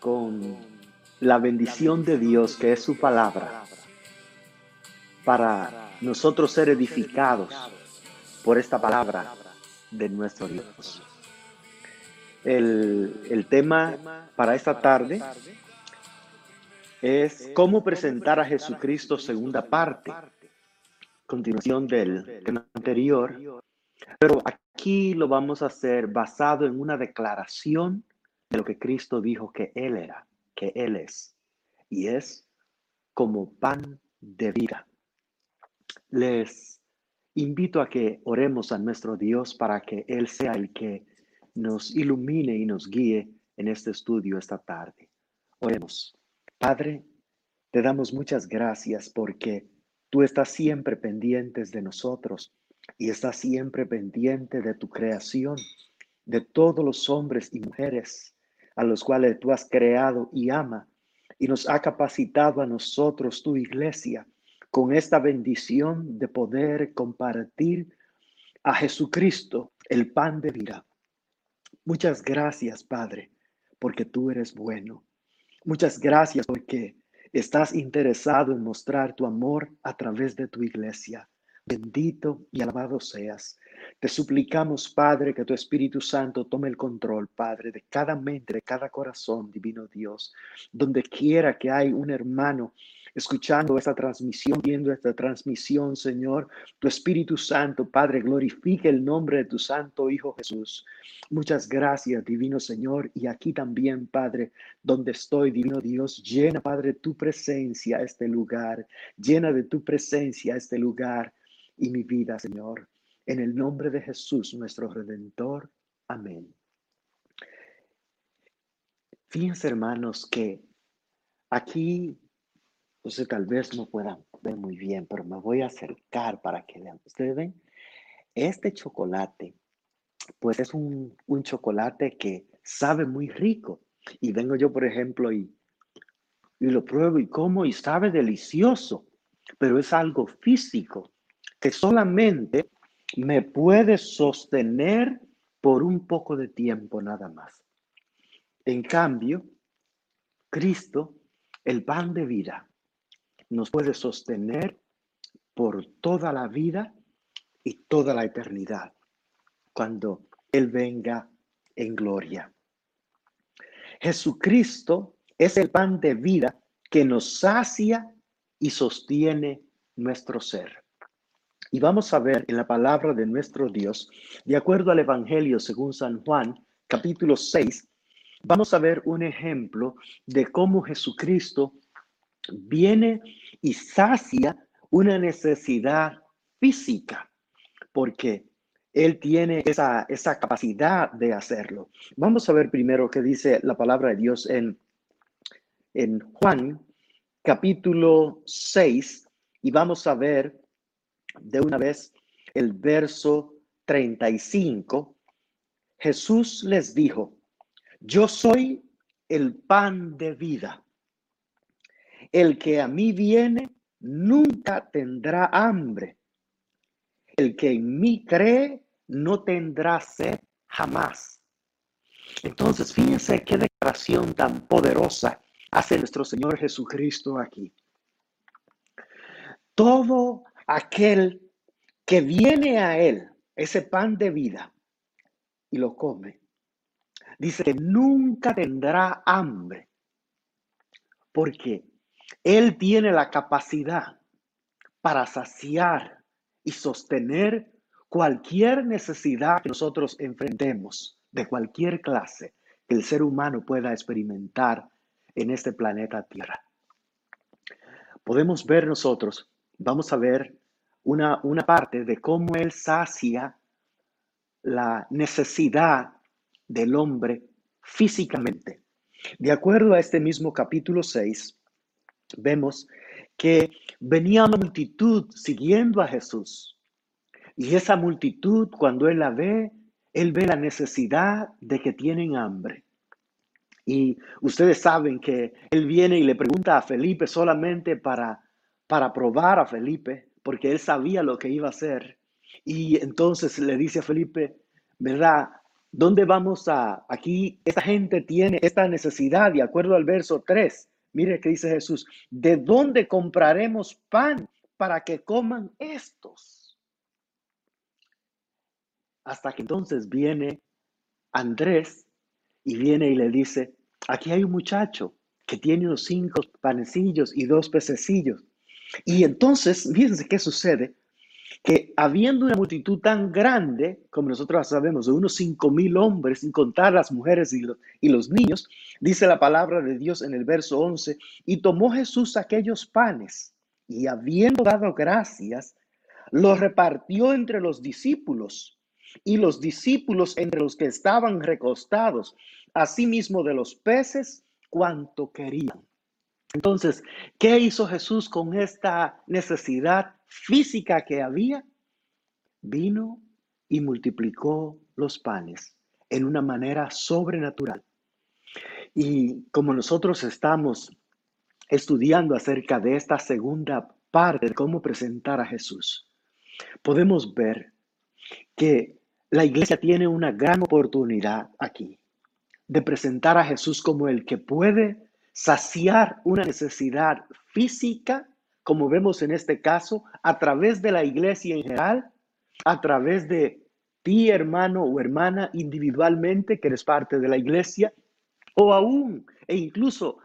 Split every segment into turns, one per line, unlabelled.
con la bendición de Dios, que es su palabra, para nosotros ser edificados por esta palabra de nuestro Dios. El, el tema para esta tarde es cómo presentar a Jesucristo segunda parte, continuación del tema anterior, pero aquí lo vamos a hacer basado en una declaración de lo que Cristo dijo que Él era, que Él es, y es como pan de vida. Les invito a que oremos a nuestro Dios para que Él sea el que nos ilumine y nos guíe en este estudio esta tarde. Oremos. Padre, te damos muchas gracias porque tú estás siempre pendientes de nosotros y estás siempre pendiente de tu creación, de todos los hombres y mujeres a los cuales tú has creado y ama y nos ha capacitado a nosotros, tu iglesia, con esta bendición de poder compartir a Jesucristo, el pan de vida. Muchas gracias, Padre, porque tú eres bueno. Muchas gracias porque estás interesado en mostrar tu amor a través de tu iglesia. Bendito y alabado seas. Te suplicamos, Padre, que tu Espíritu Santo tome el control, Padre, de cada mente, de cada corazón, divino Dios. Donde quiera que hay un hermano escuchando esta transmisión, viendo esta transmisión, Señor, tu Espíritu Santo, Padre, glorifique el nombre de tu Santo Hijo Jesús. Muchas gracias, Divino Señor. Y aquí también, Padre, donde estoy, Divino Dios, llena, Padre, tu presencia este lugar. Llena de tu presencia este lugar y mi vida, Señor. En el nombre de Jesús, nuestro Redentor. Amén. Fíjense, hermanos, que aquí, ustedes tal vez no puedan ver muy bien, pero me voy a acercar para que vean. Ustedes ven, este chocolate, pues es un, un chocolate que sabe muy rico. Y vengo yo, por ejemplo, y, y lo pruebo y como y sabe delicioso, pero es algo físico que solamente me puede sostener por un poco de tiempo nada más. En cambio, Cristo, el pan de vida, nos puede sostener por toda la vida y toda la eternidad, cuando Él venga en gloria. Jesucristo es el pan de vida que nos sacia y sostiene nuestro ser. Y vamos a ver en la palabra de nuestro Dios, de acuerdo al Evangelio según San Juan, capítulo 6, vamos a ver un ejemplo de cómo Jesucristo viene y sacia una necesidad física, porque Él tiene esa, esa capacidad de hacerlo. Vamos a ver primero qué dice la palabra de Dios en, en Juan, capítulo 6, y vamos a ver de una vez el verso 35, Jesús les dijo, yo soy el pan de vida. El que a mí viene nunca tendrá hambre. El que en mí cree no tendrá sed jamás. Entonces, fíjense qué declaración tan poderosa hace nuestro Señor Jesucristo aquí. Todo aquel que viene a Él, ese pan de vida, y lo come, dice que nunca tendrá hambre, porque Él tiene la capacidad para saciar y sostener cualquier necesidad que nosotros enfrentemos, de cualquier clase que el ser humano pueda experimentar en este planeta Tierra. Podemos ver nosotros, vamos a ver una, una parte de cómo Él sacia la necesidad del hombre físicamente. De acuerdo a este mismo capítulo 6, vemos que venía una multitud siguiendo a Jesús. Y esa multitud, cuando Él la ve, Él ve la necesidad de que tienen hambre. Y ustedes saben que Él viene y le pregunta a Felipe solamente para, para probar a Felipe porque él sabía lo que iba a hacer. Y entonces le dice a Felipe, ¿verdad? ¿Dónde vamos a, aquí, esta gente tiene esta necesidad, de acuerdo al verso 3? Mire que dice Jesús, ¿de dónde compraremos pan para que coman estos? Hasta que entonces viene Andrés y viene y le dice, aquí hay un muchacho que tiene unos cinco panecillos y dos pececillos. Y entonces, fíjense qué sucede, que habiendo una multitud tan grande, como nosotros sabemos, de unos cinco mil hombres, sin contar las mujeres y los, y los niños, dice la palabra de Dios en el verso 11, y tomó Jesús aquellos panes y habiendo dado gracias, los repartió entre los discípulos y los discípulos entre los que estaban recostados, asimismo de los peces, cuanto querían. Entonces, ¿qué hizo Jesús con esta necesidad física que había? Vino y multiplicó los panes en una manera sobrenatural. Y como nosotros estamos estudiando acerca de esta segunda parte de cómo presentar a Jesús, podemos ver que la iglesia tiene una gran oportunidad aquí de presentar a Jesús como el que puede saciar una necesidad física, como vemos en este caso, a través de la iglesia en general, a través de ti, hermano o hermana, individualmente, que eres parte de la iglesia, o aún e incluso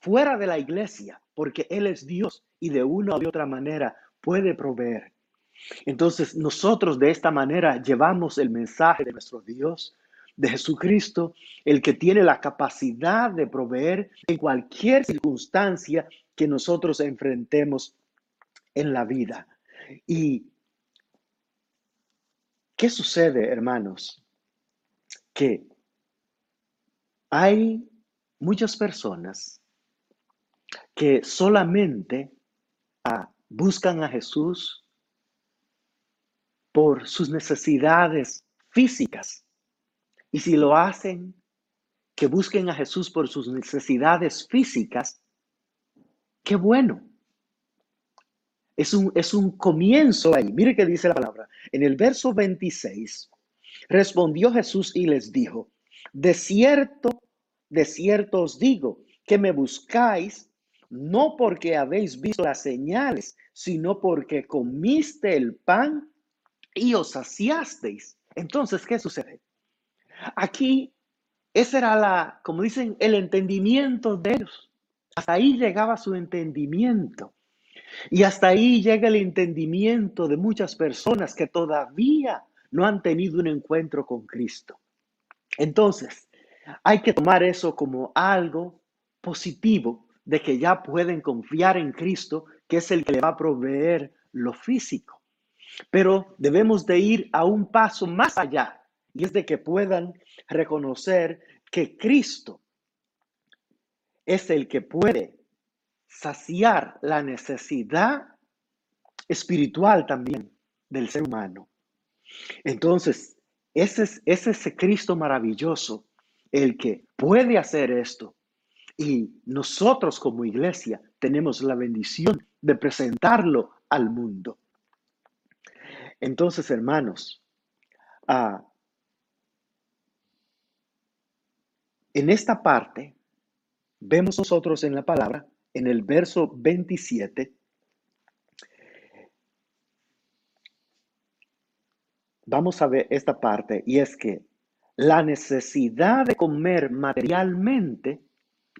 fuera de la iglesia, porque Él es Dios y de una u otra manera puede proveer. Entonces nosotros de esta manera llevamos el mensaje de nuestro Dios de Jesucristo, el que tiene la capacidad de proveer en cualquier circunstancia que nosotros enfrentemos en la vida. ¿Y qué sucede, hermanos? Que hay muchas personas que solamente ah, buscan a Jesús por sus necesidades físicas y si lo hacen, que busquen a Jesús por sus necesidades físicas, qué bueno. Es un, es un comienzo ahí. Mire qué dice la palabra. En el verso 26, respondió Jesús y les dijo, de cierto, de cierto os digo, que me buscáis no porque habéis visto las señales, sino porque comiste el pan y os saciasteis. Entonces, ¿qué sucede? Aquí, ese era la, como dicen, el entendimiento de ellos. Hasta ahí llegaba su entendimiento. Y hasta ahí llega el entendimiento de muchas personas que todavía no han tenido un encuentro con Cristo. Entonces, hay que tomar eso como algo positivo de que ya pueden confiar en Cristo, que es el que le va a proveer lo físico. Pero debemos de ir a un paso más allá y es de que puedan reconocer que Cristo es el que puede saciar la necesidad espiritual también del ser humano. Entonces, ese es, ese Cristo maravilloso el que puede hacer esto. Y nosotros como iglesia tenemos la bendición de presentarlo al mundo. Entonces, hermanos, ah, En esta parte, vemos nosotros en la palabra, en el verso 27, vamos a ver esta parte, y es que la necesidad de comer materialmente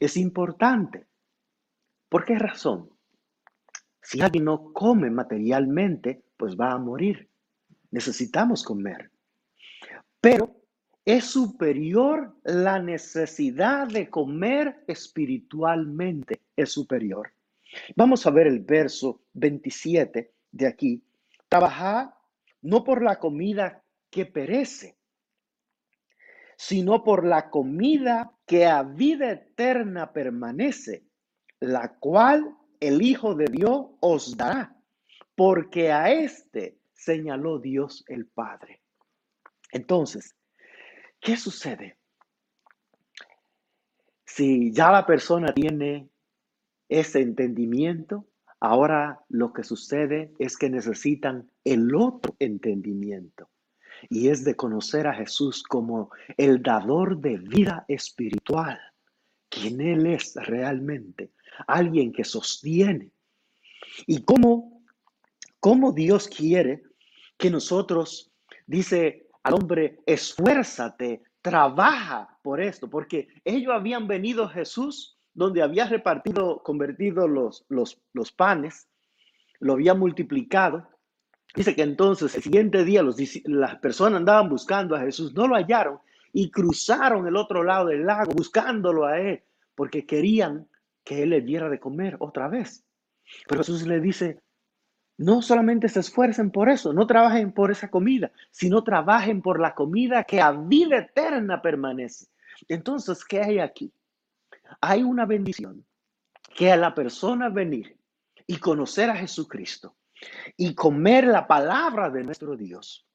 es importante. ¿Por qué razón? Si alguien no come materialmente, pues va a morir. Necesitamos comer. Pero es superior la necesidad de comer espiritualmente, es superior. Vamos a ver el verso 27 de aquí. Trabajad no por la comida que perece, sino por la comida que a vida eterna permanece, la cual el Hijo de Dios os dará, porque a éste señaló Dios el Padre. Entonces, ¿Qué sucede? Si ya la persona tiene ese entendimiento, ahora lo que sucede es que necesitan el otro entendimiento. y es de conocer a Jesús como el dador de vida espiritual, quien Él es realmente, alguien que sostiene. Y cómo, cómo Dios quiere que nosotros, dice al hombre, esfuérzate, trabaja por esto, porque ellos habían venido Jesús donde había repartido, convertido los, los, los panes, lo había multiplicado, Dice que entonces el siguiente día las personas andaban buscando a Jesús, no lo hallaron y cruzaron el otro lado del lago buscándolo a él porque querían que él les diera de comer otra vez. Pero Jesús le dice, no solamente se esfuercen por eso, no trabajen por esa comida, sino trabajen por la comida que a vida eterna permanece. Entonces, ¿qué hay aquí? Hay una bendición que a la persona venir y conocer a Jesucristo, y comer la palabra de nuestro Dios.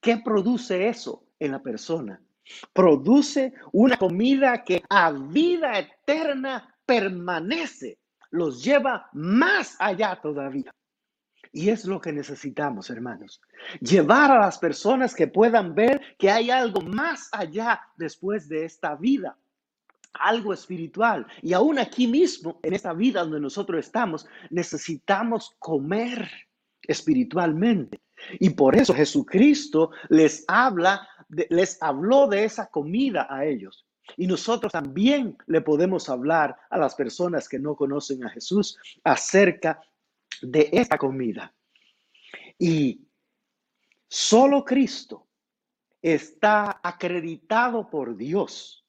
¿Qué produce eso en la persona? Produce una comida que a vida eterna permanece, los lleva más allá todavía. Y es lo que necesitamos, hermanos. Llevar a las personas que puedan ver que hay algo más allá después de esta vida algo espiritual. Y aún aquí mismo, en esta vida donde nosotros estamos, necesitamos comer espiritualmente. Y por eso Jesucristo les habla, les habló de esa comida a ellos. Y nosotros también le podemos hablar a las personas que no conocen a Jesús acerca de esta comida. Y solo Cristo está acreditado por Dios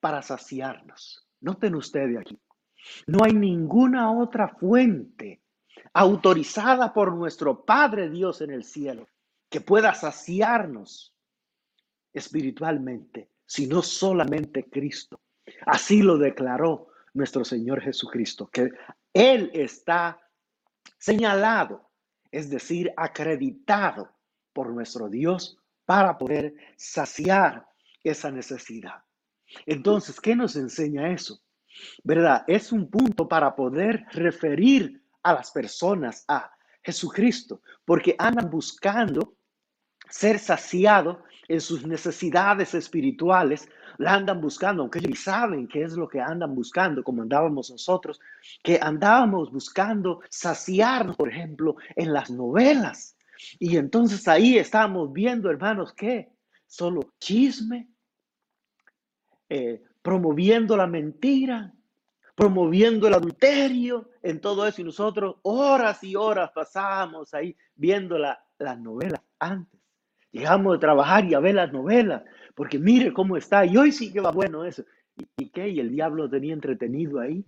para saciarnos. Noten ustedes aquí, no hay ninguna otra fuente autorizada por nuestro Padre Dios en el cielo, que pueda saciarnos espiritualmente, sino solamente Cristo. Así lo declaró nuestro Señor Jesucristo, que Él está señalado, es decir, acreditado por nuestro Dios para poder saciar esa necesidad. Entonces, ¿qué nos enseña eso? ¿Verdad? Es un punto para poder referir a las personas a Jesucristo, porque andan buscando ser saciados en sus necesidades espirituales, la andan buscando, aunque ellos saben qué es lo que andan buscando, como andábamos nosotros, que andábamos buscando saciarnos, por ejemplo, en las novelas. Y entonces ahí estábamos viendo, hermanos, que solo chisme, eh, promoviendo la mentira, promoviendo el adulterio, en todo eso. Y nosotros horas y horas pasábamos ahí viendo las novelas antes. Llegamos de trabajar y a ver las novelas, porque mire cómo está. Y hoy sí que va bueno eso. ¿Y, qué? Y el diablo tenía entretenido ahí.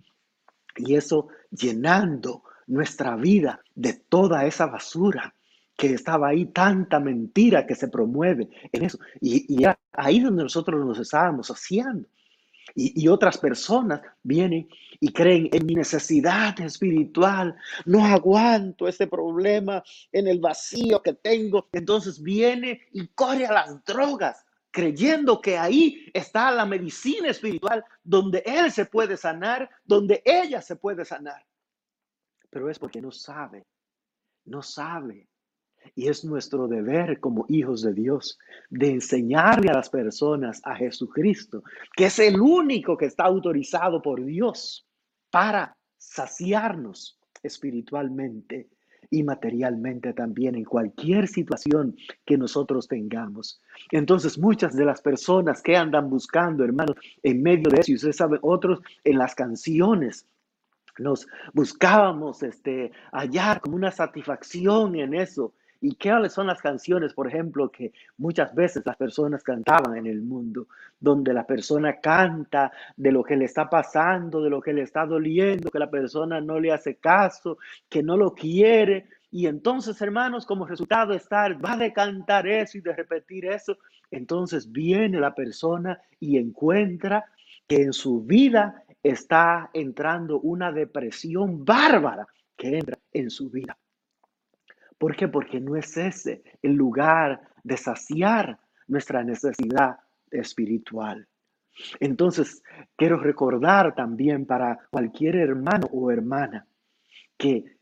Y eso llenando nuestra vida de toda esa basura que estaba ahí, tanta mentira que se promueve en eso. Y ahí donde nosotros nos estábamos haciendo. Y, otras personas vienen y creen en mi necesidad espiritual. No aguanto este problema en el vacío que tengo. Entonces viene y corre a las drogas, creyendo que ahí está la medicina espiritual donde él se puede sanar, donde ella se puede sanar. Pero es porque no sabe, no sabe y es nuestro deber como hijos de Dios de enseñarle a las personas a Jesucristo, que es el único que está autorizado por Dios para saciarnos espiritualmente y materialmente también en cualquier situación que nosotros tengamos. Entonces, muchas de las personas que andan buscando, hermanos, en medio de eso, y ustedes saben, otros en las canciones, nos buscábamos este, hallar como una satisfacción en eso. ¿Y qué son las canciones, por ejemplo, que muchas veces las personas cantaban en el mundo, donde la persona canta de lo que le está pasando, de lo que le está doliendo, que la persona no le hace caso, que no lo quiere? Y entonces, hermanos, como resultado estar, va de cantar eso y de repetir eso, entonces viene la persona y encuentra que en su vida está entrando una depresión bárbara que entra en su vida. ¿Por qué? Porque no es ese el lugar de saciar nuestra necesidad espiritual. Entonces, quiero recordar también para cualquier hermano o hermana que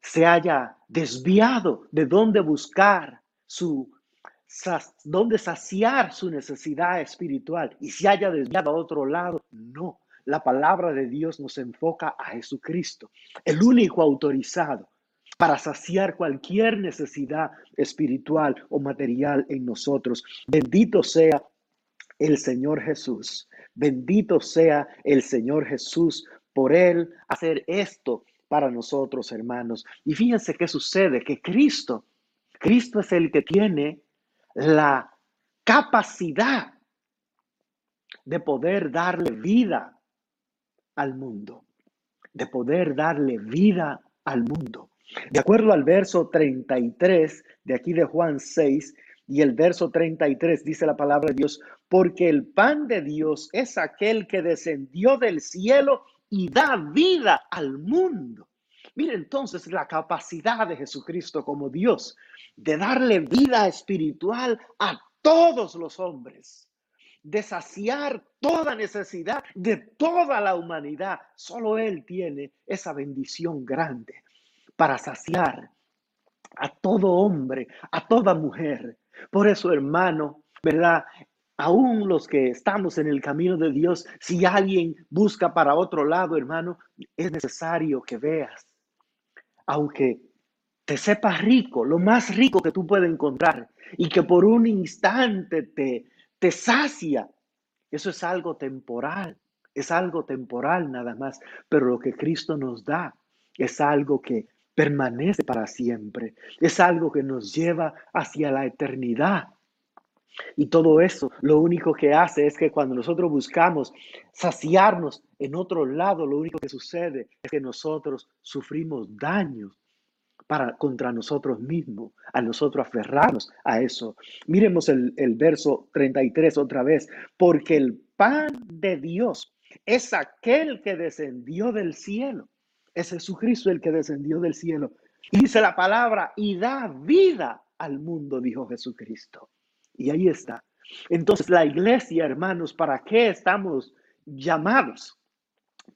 se haya desviado de dónde buscar su dónde saciar su necesidad espiritual y se haya desviado a otro lado. No, la palabra de Dios nos enfoca a Jesucristo, el único autorizado para saciar cualquier necesidad espiritual o material en nosotros. Bendito sea el Señor Jesús. Bendito sea el Señor Jesús por Él hacer esto para nosotros, hermanos. Y fíjense qué sucede, que Cristo, Cristo es el que tiene la capacidad de poder darle vida al mundo, de poder darle vida al mundo. De acuerdo al verso 33 de aquí de Juan 6 y el verso 33 dice la palabra de Dios, porque el pan de Dios es aquel que descendió del cielo y da vida al mundo. Mire entonces la capacidad de Jesucristo como Dios de darle vida espiritual a todos los hombres, de saciar toda necesidad de toda la humanidad. Solo Él tiene esa bendición grande para saciar a todo hombre, a toda mujer. Por eso, hermano, ¿verdad? Aún los que estamos en el camino de Dios, si alguien busca para otro lado, hermano, es necesario que veas, aunque te sepas rico, lo más rico que tú puedes encontrar, y que por un instante te, te sacia, eso es algo temporal, es algo temporal nada más, pero lo que Cristo nos da es algo que permanece para siempre. Es algo que nos lleva hacia la eternidad. Y todo eso lo único que hace es que cuando nosotros buscamos saciarnos en otro lado, lo único que sucede es que nosotros sufrimos daños para contra nosotros mismos, a nosotros aferrarnos a eso. Miremos el, el verso 33 otra vez, porque el pan de Dios es aquel que descendió del cielo es Jesucristo el que descendió del cielo. Dice la palabra, y da vida al mundo, dijo Jesucristo. Y ahí está. Entonces la iglesia, hermanos, ¿para qué estamos llamados?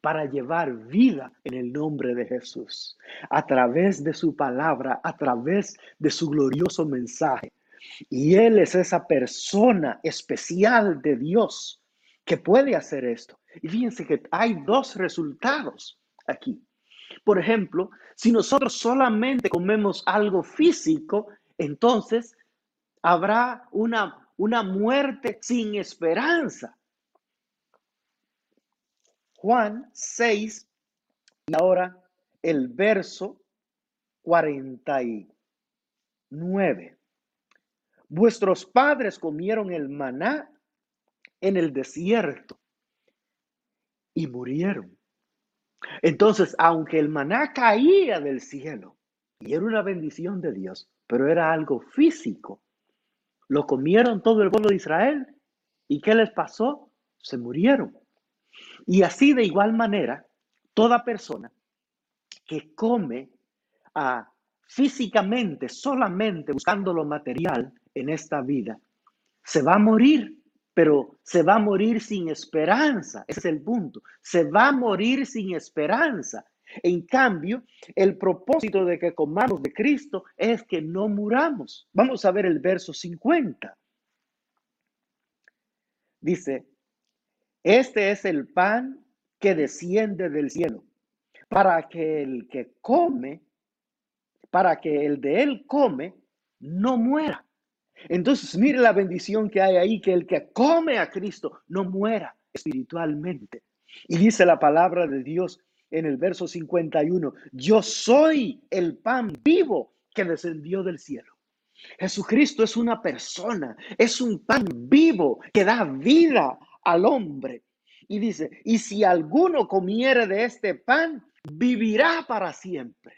Para llevar vida en el nombre de Jesús, a través de su palabra, a través de su glorioso mensaje. Y Él es esa persona especial de Dios que puede hacer esto. Y fíjense que hay dos resultados aquí. Por ejemplo, si nosotros solamente comemos algo físico, entonces habrá una, una muerte sin esperanza. Juan 6 y ahora el verso 49. Vuestros padres comieron el maná en el desierto y murieron. Entonces, aunque el maná caía del cielo y era una bendición de Dios, pero era algo físico, lo comieron todo el pueblo de Israel. ¿Y qué les pasó? Se murieron. Y así de igual manera, toda persona que come ah, físicamente, solamente buscando lo material en esta vida, se va a morir pero se va a morir sin esperanza. Ese es el punto. Se va a morir sin esperanza. En cambio, el propósito de que comamos de Cristo es que no muramos. Vamos a ver el verso 50. Dice, este es el pan que desciende del cielo, para que el que come, para que el de él come, no muera. Entonces, mire la bendición que hay ahí, que el que come a Cristo no muera espiritualmente. Y dice la palabra de Dios en el verso 51, yo soy el pan vivo que descendió del cielo. Jesucristo es una persona, es un pan vivo que da vida al hombre. Y dice, y si alguno comiere de este pan, vivirá para siempre.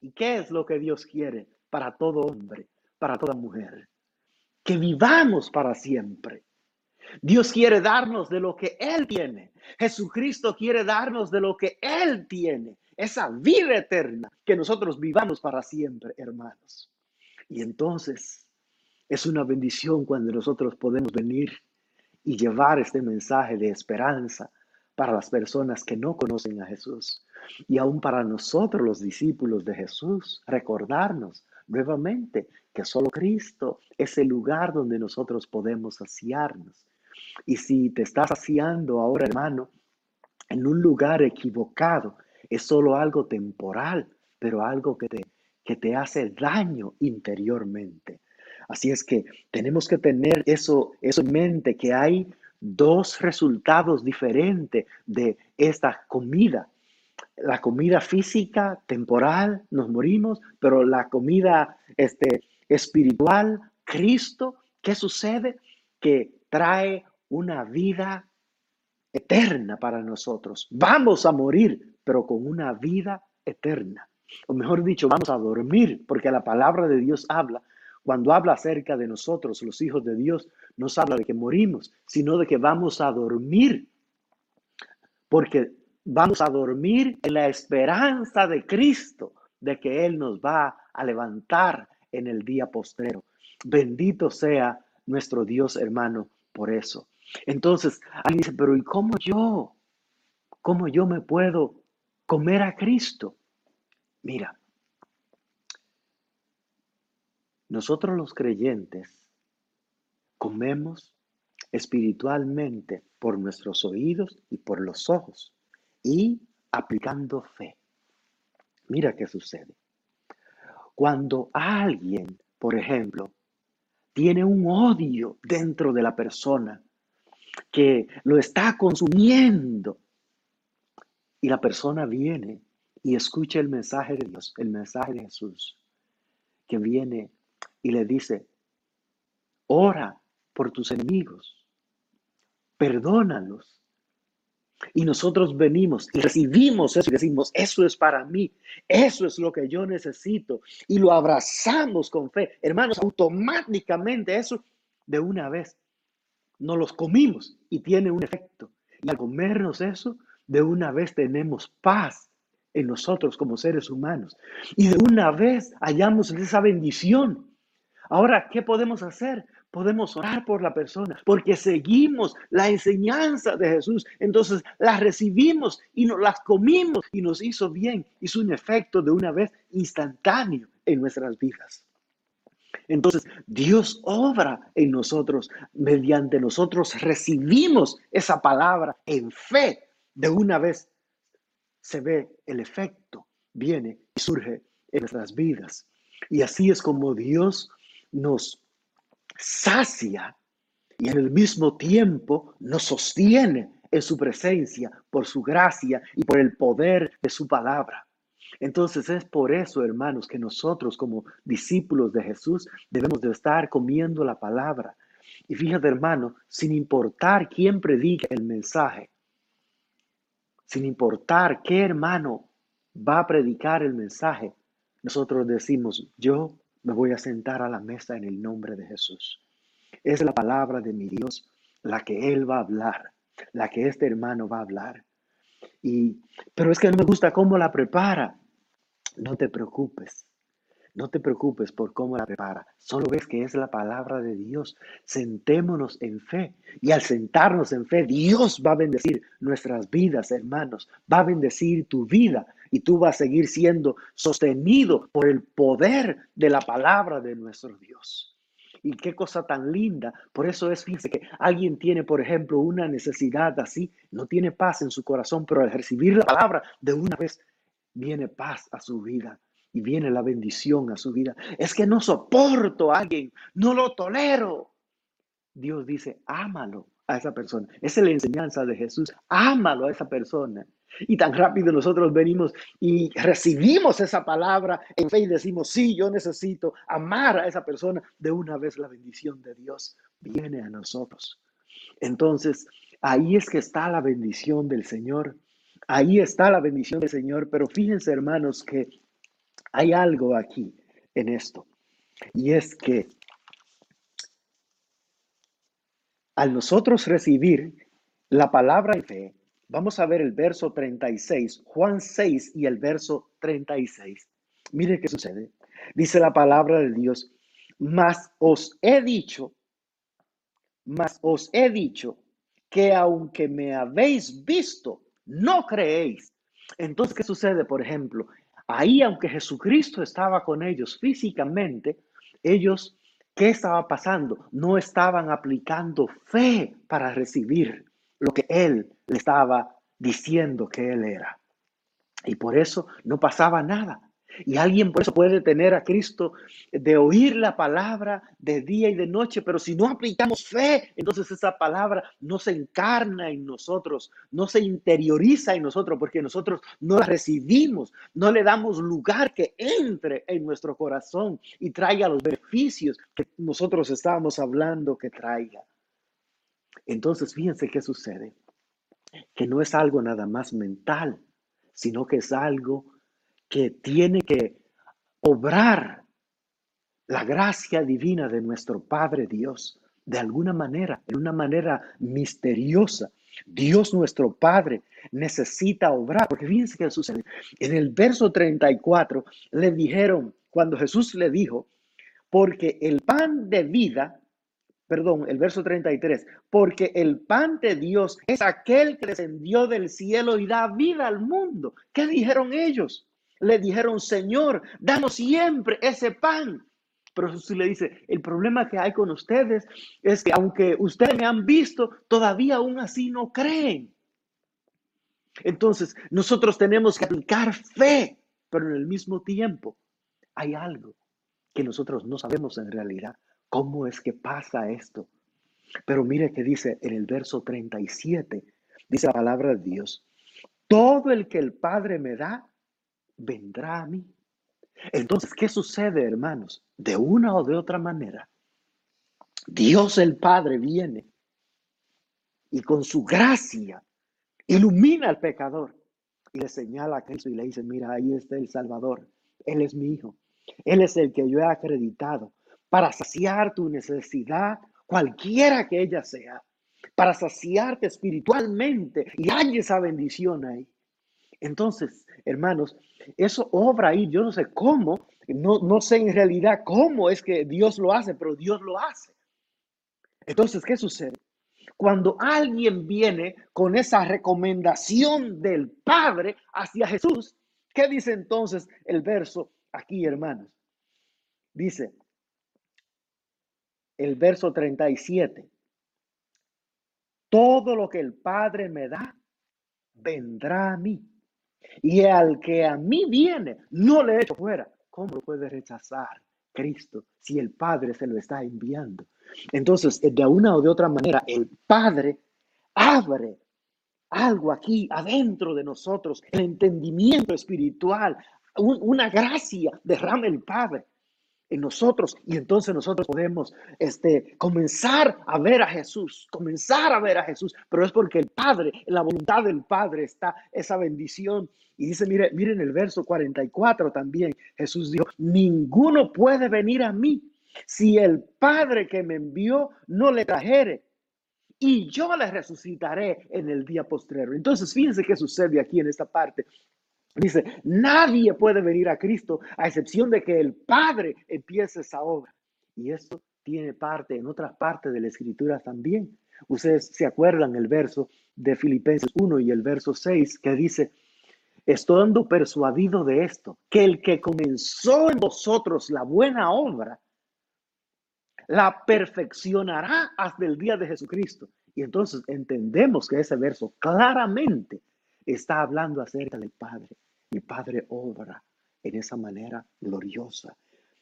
¿Y qué es lo que Dios quiere para todo hombre? Para toda mujer. Que vivamos para siempre. Dios quiere darnos de lo que Él tiene. Jesucristo quiere darnos de lo que Él tiene. Esa vida eterna. Que nosotros vivamos para siempre, hermanos. Y entonces es una bendición cuando nosotros podemos venir y llevar este mensaje de esperanza para las personas que no conocen a Jesús. Y aún para nosotros los discípulos de Jesús, recordarnos nuevamente que solo Cristo es el lugar donde nosotros podemos saciarnos. Y si te estás saciando ahora, hermano, en un lugar equivocado, es solo algo temporal, pero algo que te, que te hace daño interiormente. Así es que tenemos que tener eso, eso en mente, que hay dos resultados diferentes de esta comida. La comida física, temporal, nos morimos, pero la comida este, espiritual, Cristo, ¿qué sucede? Que trae una vida eterna para nosotros. Vamos a morir, pero con una vida eterna. O mejor dicho, vamos a dormir, porque la palabra de Dios habla cuando habla acerca de nosotros, los hijos de Dios, no habla de que morimos, sino de que vamos a dormir. Porque vamos a dormir en la esperanza de Cristo, de que Él nos va a levantar en el día postrero. Bendito sea nuestro Dios hermano por eso. Entonces, alguien dice, pero ¿y cómo yo? ¿Cómo yo me puedo comer a Cristo? Mira, Nosotros los creyentes comemos espiritualmente por nuestros oídos y por los ojos y aplicando fe. Mira qué sucede. Cuando alguien, por ejemplo, tiene un odio dentro de la persona que lo está consumiendo y la persona viene y escucha el mensaje de Dios, el mensaje de Jesús, que viene y le dice, ora por tus enemigos, perdónalos. Y nosotros venimos y recibimos eso y decimos, eso es para mí, eso es lo que yo necesito. Y lo abrazamos con fe. Hermanos, automáticamente eso de una vez nos los comimos y tiene un efecto. Y al comernos eso, de una vez tenemos paz en nosotros como seres humanos. Y de una vez hallamos esa bendición Ahora, ¿qué podemos hacer? Podemos orar por la persona porque seguimos la enseñanza de Jesús. Entonces la recibimos y nos las comimos y nos hizo bien. Hizo un efecto de una vez instantáneo en nuestras vidas. Entonces Dios obra en nosotros. Mediante nosotros recibimos esa palabra en fe. De una vez se ve el efecto, viene y surge en nuestras vidas. Y así es como Dios nos sacia y en el mismo tiempo nos sostiene en su presencia por su gracia y por el poder de su palabra. Entonces es por eso, hermanos, que nosotros como discípulos de Jesús debemos de estar comiendo la palabra. Y fíjate, hermano, sin importar quién predica el mensaje, sin importar qué hermano va a predicar el mensaje, nosotros decimos, yo me voy a sentar a la mesa en el nombre de Jesús. Es la palabra de mi Dios la que Él va a hablar, la que este hermano va a hablar. Y, pero es que no me gusta cómo la prepara. No te preocupes. No te preocupes por cómo la prepara. Solo ves que es la palabra de Dios. Sentémonos en fe. Y al sentarnos en fe, Dios va a bendecir nuestras vidas, hermanos. Va a bendecir tu vida y tú vas a seguir siendo sostenido por el poder de la palabra de nuestro Dios. Y qué cosa tan linda. Por eso es, fíjense que alguien tiene, por ejemplo, una necesidad así, no tiene paz en su corazón, pero al recibir la palabra de una vez, viene paz a su vida y viene la bendición a su vida. Es que no soporto a alguien, no lo tolero. Dios dice, ámalo a esa persona. Esa es la enseñanza de Jesús. Ámalo a esa persona. Y tan rápido nosotros venimos y recibimos esa palabra en fe y decimos, sí, yo necesito amar a esa persona. De una vez la bendición de Dios viene a nosotros. Entonces, ahí es que está la bendición del Señor. Ahí está la bendición del Señor. Pero fíjense, hermanos, que hay algo aquí en esto. Y es que al nosotros recibir la palabra en fe, Vamos a ver el verso 36, Juan 6 y el verso 36. Mire qué sucede. Dice la palabra de Dios, mas os he dicho, mas os he dicho que aunque me habéis visto, no creéis. Entonces, ¿qué sucede? Por ejemplo, Ahí, aunque Jesucristo estaba con ellos físicamente, ellos, ¿qué estaba pasando? No estaban aplicando fe para recibir lo que Él le estaba diciendo que Él era. Y por eso no pasaba nada. Y alguien por eso puede tener a Cristo de oír la palabra de día y de noche, pero si no aplicamos fe, entonces esa palabra no se encarna en nosotros, no se interioriza en nosotros, porque nosotros no la recibimos, no le damos lugar que entre en nuestro corazón y traiga los beneficios que nosotros estábamos hablando que traiga. Entonces, fíjense qué sucede, que no es algo nada más mental, sino que es algo que tiene que obrar la gracia divina de nuestro Padre Dios de alguna manera, en una manera misteriosa. Dios nuestro Padre necesita obrar, porque fíjense qué sucede. En el verso 34 le dijeron, cuando Jesús le dijo, porque el pan de vida, perdón, el verso 33, porque el pan de Dios es aquel que descendió del cielo y da vida al mundo. ¿Qué dijeron ellos? Le dijeron, Señor, danos siempre ese pan. Pero Jesús le dice, el problema que hay con ustedes es que aunque ustedes me han visto, todavía aún así no creen. Entonces, nosotros tenemos que aplicar fe, pero en el mismo tiempo hay algo que nosotros no sabemos en realidad. ¿Cómo es que pasa esto? Pero mire que dice en el verso 37, dice la palabra de Dios, todo el que el Padre me da, vendrá a mí. Entonces, ¿qué sucede, hermanos? De una o de otra manera, Dios el Padre viene y con su gracia ilumina al pecador y le señala a Cristo y le dice, mira, ahí está el Salvador, Él es mi Hijo, Él es el que yo he acreditado para saciar tu necesidad, cualquiera que ella sea, para saciarte espiritualmente y hay esa bendición ahí. Entonces, hermanos, eso obra ahí, yo no sé cómo, no, no sé en realidad cómo es que Dios lo hace, pero Dios lo hace. Entonces, ¿qué sucede? Cuando alguien viene con esa recomendación del Padre hacia Jesús, ¿qué dice entonces el verso aquí, hermanos? Dice el verso 37, todo lo que el Padre me da, vendrá a mí. Y al que a mí viene, no le echo fuera. ¿Cómo lo puede rechazar Cristo si el Padre se lo está enviando? Entonces, de una o de otra manera, el Padre abre algo aquí adentro de nosotros, el entendimiento espiritual, una gracia derrama el Padre en nosotros y entonces nosotros podemos este, comenzar a ver a Jesús, comenzar a ver a Jesús, pero es porque el Padre, en la voluntad del Padre está esa bendición. Y dice, mire, miren el verso 44 también, Jesús dijo, ninguno puede venir a mí si el Padre que me envió no le trajere. Y yo le resucitaré en el día postrero. Entonces, fíjense qué sucede aquí en esta parte. Dice, nadie puede venir a Cristo a excepción de que el Padre empiece esa obra. Y esto tiene parte en otras partes de la Escritura también. Ustedes se acuerdan el verso de Filipenses 1 y el verso 6 que dice, estando persuadido de esto, que el que comenzó en vosotros la buena obra, la perfeccionará hasta el día de Jesucristo. Y entonces entendemos que ese verso claramente está hablando acerca del Padre. Mi Padre obra en esa manera gloriosa.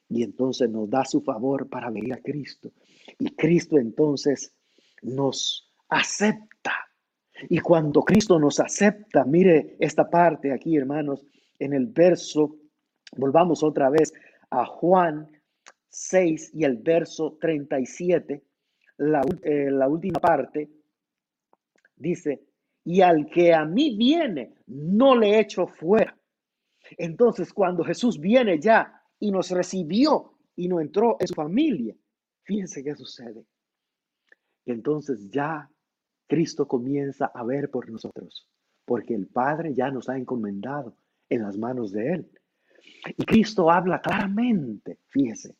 Y entonces nos da su favor para venir a Cristo. Y Cristo entonces nos acepta. Y cuando Cristo nos acepta, mire esta parte aquí, hermanos, en el verso, volvamos otra vez a Juan 6 y el verso 37, la, eh, la última parte, dice, y al que a mí viene, no le echo fuera. Entonces, cuando Jesús viene ya y nos recibió y no entró en su familia, fíjense qué sucede. entonces ya Cristo comienza a ver por nosotros, porque el Padre ya nos ha encomendado en las manos de Él. Y Cristo habla claramente, fíjese,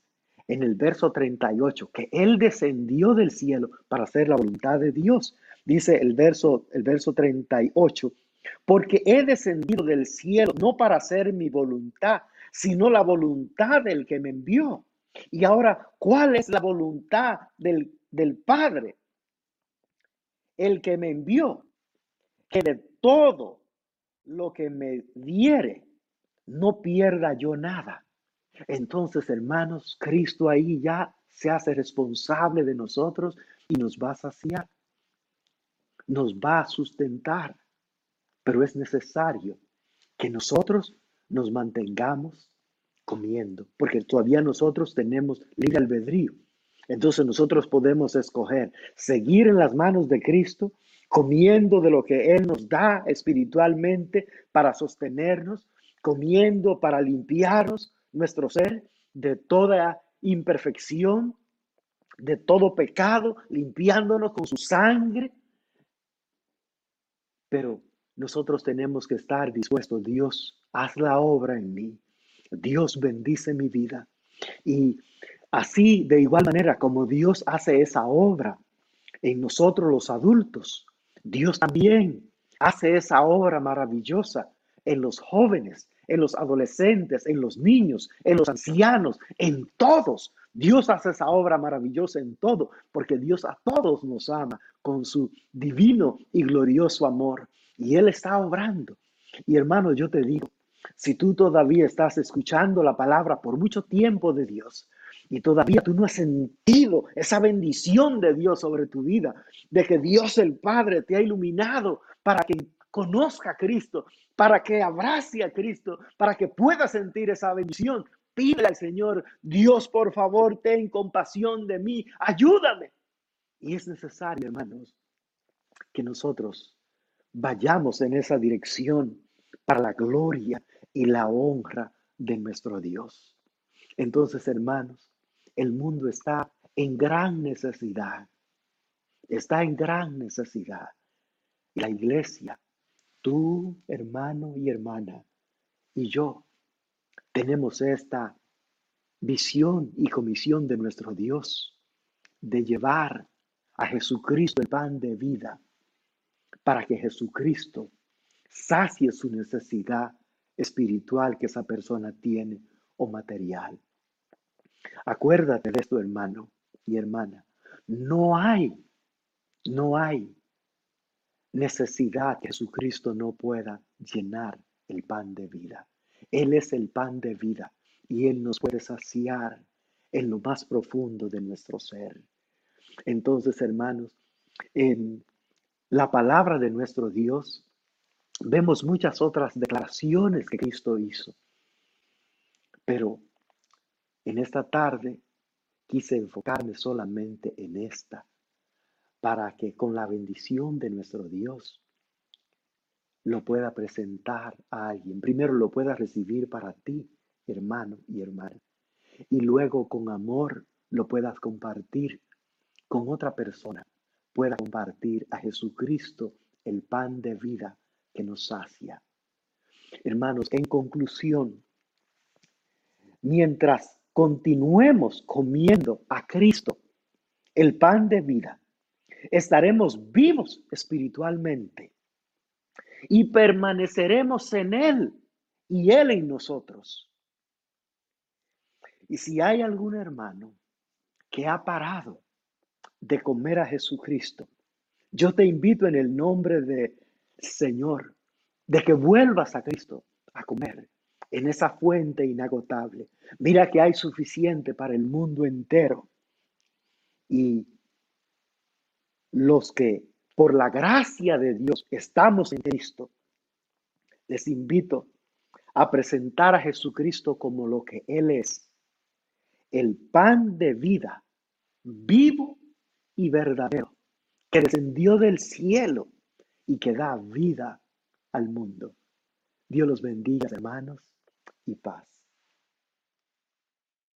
en el verso 38, que Él descendió del cielo para hacer la voluntad de Dios. Dice el verso, el verso 38, porque he descendido del cielo no para hacer mi voluntad, sino la voluntad del que me envió. Y ahora, ¿cuál es la voluntad del, del Padre? El que me envió, que de todo lo que me diere, no pierda yo nada. Entonces, hermanos, Cristo ahí ya se hace responsable de nosotros y nos va a nos va a sustentar. Pero es necesario que nosotros nos mantengamos comiendo, porque todavía nosotros tenemos libre albedrío. Entonces nosotros podemos escoger seguir en las manos de Cristo, comiendo de lo que Él nos da espiritualmente para sostenernos, comiendo para limpiarnos nuestro ser de toda imperfección, de todo pecado, limpiándonos con su sangre. Pero nosotros tenemos que estar dispuestos, Dios, haz la obra en mí. Dios bendice mi vida. Y así, de igual manera como Dios hace esa obra en nosotros los adultos, Dios también hace esa obra maravillosa en los jóvenes, en los adolescentes, en los niños, en los ancianos, en todos. Dios hace esa obra maravillosa en todo, porque Dios a todos nos ama con su divino y glorioso amor. Y Él está obrando. Y hermano, yo te digo, si tú todavía estás escuchando la palabra por mucho tiempo de Dios y todavía tú no has sentido esa bendición de Dios sobre tu vida, de que Dios el Padre te ha iluminado para que conozca a Cristo, para que abrace a Cristo, para que pueda sentir esa bendición, pide al Señor, Dios, por favor, ten compasión de mí, ayúdame. Y es necesario, hermanos, que nosotros vayamos en esa dirección para la gloria y la honra de nuestro Dios. Entonces, hermanos, el mundo está en gran necesidad. Está en gran necesidad. La iglesia, tú, hermano y hermana, y yo, tenemos esta visión y comisión de nuestro Dios de llevar a Jesucristo el pan de vida para que Jesucristo sacie su necesidad espiritual que esa persona tiene o material. Acuérdate de esto, hermano y hermana. No hay, no hay necesidad que Jesucristo no pueda llenar el pan de vida. Él es el pan de vida y Él nos puede saciar en lo más profundo de nuestro ser. Entonces, hermanos, en la palabra de nuestro Dios, vemos muchas otras declaraciones que Cristo hizo. Pero en esta tarde quise enfocarme solamente en esta, para que con la bendición de nuestro Dios lo pueda presentar a alguien. Primero lo pueda recibir para ti, hermano y hermana. Y luego con amor lo puedas compartir con otra persona pueda compartir a Jesucristo el pan de vida que nos sacia. Hermanos, en conclusión, mientras continuemos comiendo a Cristo, el pan de vida, estaremos vivos espiritualmente y permaneceremos en Él y Él en nosotros. Y si hay algún hermano que ha parado de comer a Jesucristo. Yo te invito en el nombre de Señor, de que vuelvas a Cristo a comer en esa fuente inagotable. Mira que hay suficiente para el mundo entero. Y los que por la gracia de Dios estamos en Cristo, les invito a presentar a Jesucristo como lo que Él es, el pan de vida vivo y verdadero, que descendió del cielo y que da vida al mundo. Dios los bendiga, hermanos, y paz.